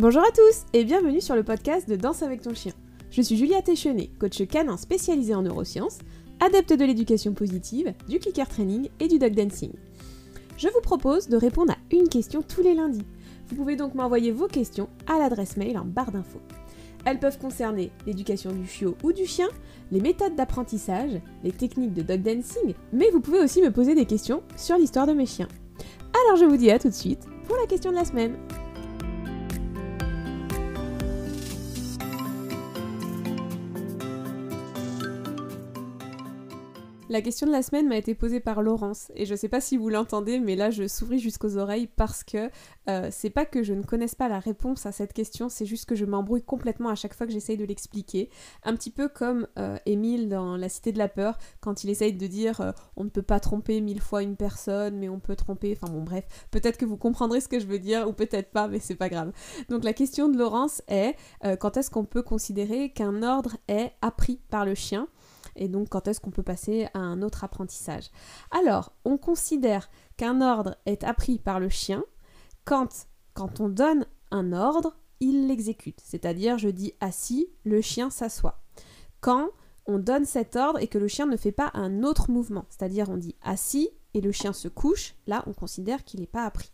Bonjour à tous et bienvenue sur le podcast de Danse avec ton chien. Je suis Julia Téchenet, coach canin spécialisée en neurosciences, adepte de l'éducation positive, du clicker training et du dog dancing. Je vous propose de répondre à une question tous les lundis. Vous pouvez donc m'envoyer vos questions à l'adresse mail en barre d'infos. Elles peuvent concerner l'éducation du chiot ou du chien, les méthodes d'apprentissage, les techniques de dog dancing, mais vous pouvez aussi me poser des questions sur l'histoire de mes chiens. Alors je vous dis à tout de suite pour la question de la semaine. La question de la semaine m'a été posée par Laurence et je sais pas si vous l'entendez mais là je souris jusqu'aux oreilles parce que euh, c'est pas que je ne connaisse pas la réponse à cette question, c'est juste que je m'embrouille complètement à chaque fois que j'essaye de l'expliquer. Un petit peu comme euh, Émile dans La Cité de la Peur quand il essaye de dire euh, on ne peut pas tromper mille fois une personne mais on peut tromper, enfin bon bref, peut-être que vous comprendrez ce que je veux dire ou peut-être pas mais c'est pas grave. Donc la question de Laurence est quand est-ce qu'on peut considérer qu'un ordre est appris par le chien? Et donc quand est-ce qu'on peut passer à un autre apprentissage? Alors, on considère qu'un ordre est appris par le chien quand, quand on donne un ordre, il l'exécute. C'est-à-dire, je dis assis, le chien s'assoit. Quand on donne cet ordre et que le chien ne fait pas un autre mouvement, c'est-à-dire on dit assis et le chien se couche, là on considère qu'il n'est pas appris.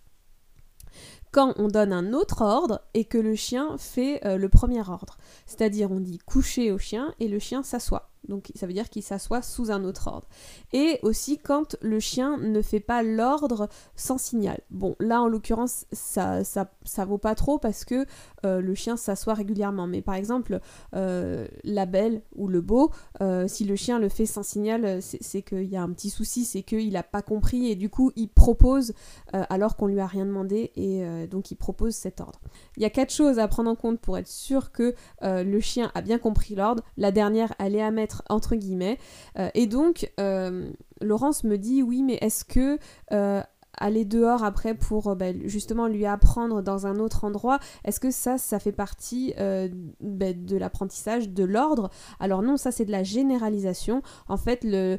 Quand on donne un autre ordre et que le chien fait euh, le premier ordre, c'est-à-dire on dit coucher au chien et le chien s'assoit. Donc ça veut dire qu'il s'assoit sous un autre ordre. Et aussi quand le chien ne fait pas l'ordre sans signal. Bon, là en l'occurrence, ça, ça, ça, vaut pas trop parce que euh, le chien s'assoit régulièrement. Mais par exemple, euh, la belle ou le beau, euh, si le chien le fait sans signal, c'est qu'il y a un petit souci, c'est qu'il n'a pas compris et du coup il propose alors qu'on lui a rien demandé et donc il propose cet ordre. Il y a quatre choses à prendre en compte pour être sûr que le chien a bien compris l'ordre. La dernière, elle est à mettre entre guillemets. Euh, et donc, euh, Laurence me dit oui, mais est-ce que euh, aller dehors après pour bah, justement lui apprendre dans un autre endroit, est-ce que ça, ça fait partie bah, de l'apprentissage de l'ordre? Alors non, ça c'est de la généralisation. En fait, le,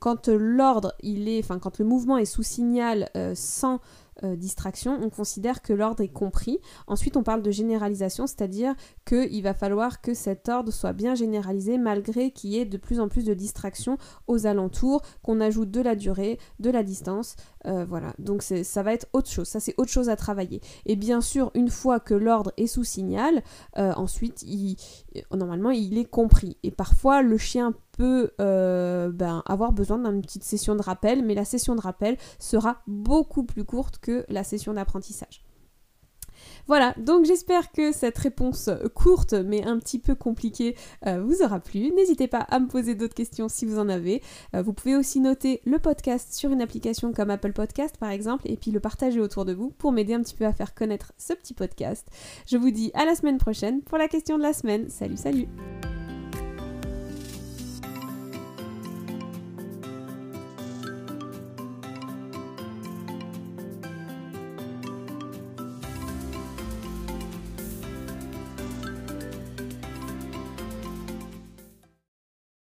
quand l'ordre, il est, enfin quand le mouvement est sous signal sans euh, distraction, on considère que l'ordre est compris. Ensuite, on parle de généralisation, c'est-à-dire qu'il va falloir que cet ordre soit bien généralisé malgré qu'il y ait de plus en plus de distractions aux alentours, qu'on ajoute de la durée, de la distance. Euh, voilà, donc ça va être autre chose, ça c'est autre chose à travailler. Et bien sûr, une fois que l'ordre est sous signal, euh, ensuite, il, normalement, il est compris. Et parfois, le chien peut euh, ben, avoir besoin d'une petite session de rappel, mais la session de rappel sera beaucoup plus courte que la session d'apprentissage. Voilà, donc j'espère que cette réponse courte mais un petit peu compliquée euh, vous aura plu. N'hésitez pas à me poser d'autres questions si vous en avez. Euh, vous pouvez aussi noter le podcast sur une application comme Apple Podcast par exemple et puis le partager autour de vous pour m'aider un petit peu à faire connaître ce petit podcast. Je vous dis à la semaine prochaine pour la question de la semaine. Salut, salut